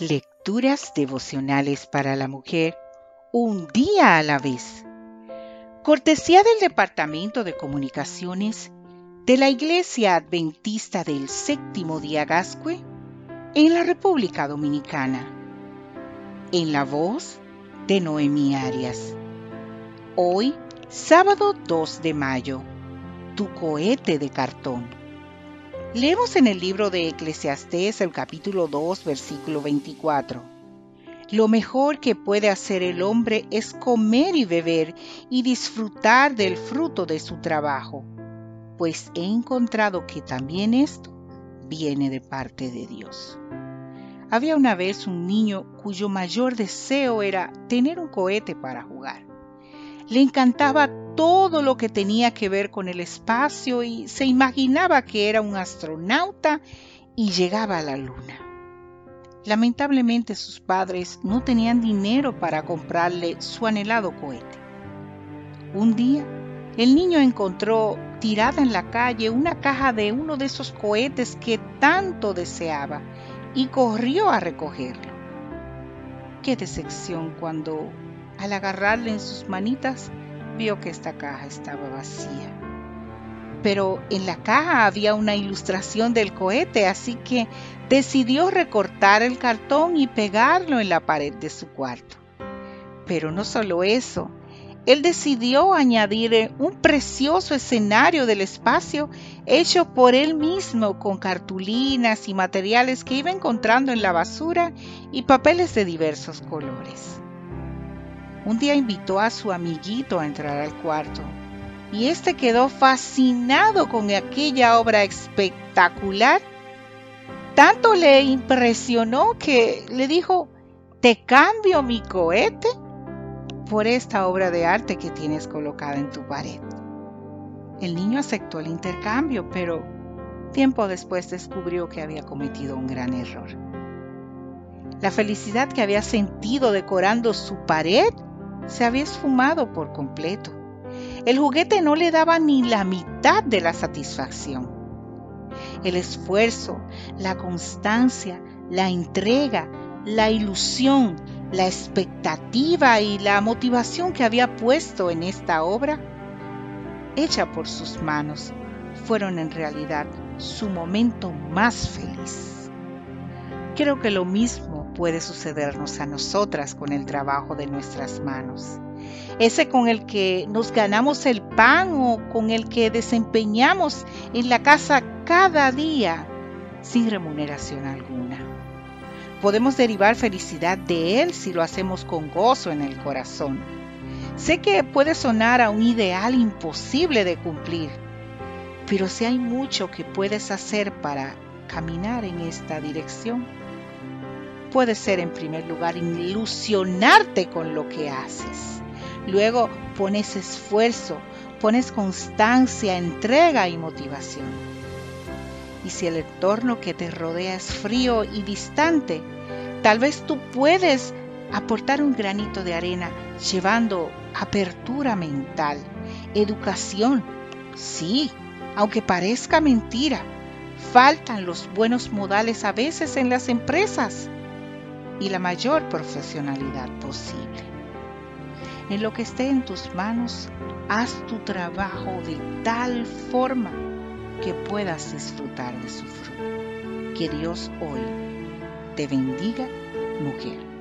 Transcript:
Lecturas devocionales para la mujer, un día a la vez. Cortesía del Departamento de Comunicaciones de la Iglesia Adventista del Séptimo Día Gascue en la República Dominicana. En la voz de Noemí Arias. Hoy, sábado 2 de mayo, tu cohete de cartón. Leemos en el libro de Eclesiastés el capítulo 2, versículo 24. Lo mejor que puede hacer el hombre es comer y beber y disfrutar del fruto de su trabajo, pues he encontrado que también esto viene de parte de Dios. Había una vez un niño cuyo mayor deseo era tener un cohete para jugar. Le encantaba todo lo que tenía que ver con el espacio y se imaginaba que era un astronauta y llegaba a la luna. Lamentablemente sus padres no tenían dinero para comprarle su anhelado cohete. Un día, el niño encontró tirada en la calle una caja de uno de esos cohetes que tanto deseaba y corrió a recogerlo. Qué decepción cuando, al agarrarle en sus manitas, vio que esta caja estaba vacía. Pero en la caja había una ilustración del cohete, así que decidió recortar el cartón y pegarlo en la pared de su cuarto. Pero no solo eso, él decidió añadir un precioso escenario del espacio hecho por él mismo con cartulinas y materiales que iba encontrando en la basura y papeles de diversos colores. Un día invitó a su amiguito a entrar al cuarto y éste quedó fascinado con aquella obra espectacular. Tanto le impresionó que le dijo, te cambio mi cohete por esta obra de arte que tienes colocada en tu pared. El niño aceptó el intercambio, pero tiempo después descubrió que había cometido un gran error. La felicidad que había sentido decorando su pared se había esfumado por completo. El juguete no le daba ni la mitad de la satisfacción. El esfuerzo, la constancia, la entrega, la ilusión, la expectativa y la motivación que había puesto en esta obra, hecha por sus manos, fueron en realidad su momento más feliz. Creo que lo mismo puede sucedernos a nosotras con el trabajo de nuestras manos. Ese con el que nos ganamos el pan o con el que desempeñamos en la casa cada día sin remuneración alguna. Podemos derivar felicidad de él si lo hacemos con gozo en el corazón. Sé que puede sonar a un ideal imposible de cumplir, pero si hay mucho que puedes hacer para caminar en esta dirección puede ser en primer lugar ilusionarte con lo que haces. Luego pones esfuerzo, pones constancia, entrega y motivación. Y si el entorno que te rodea es frío y distante, tal vez tú puedes aportar un granito de arena llevando apertura mental, educación. Sí, aunque parezca mentira, faltan los buenos modales a veces en las empresas y la mayor profesionalidad posible. En lo que esté en tus manos, haz tu trabajo de tal forma que puedas disfrutar de su fruto. Que Dios hoy te bendiga, mujer.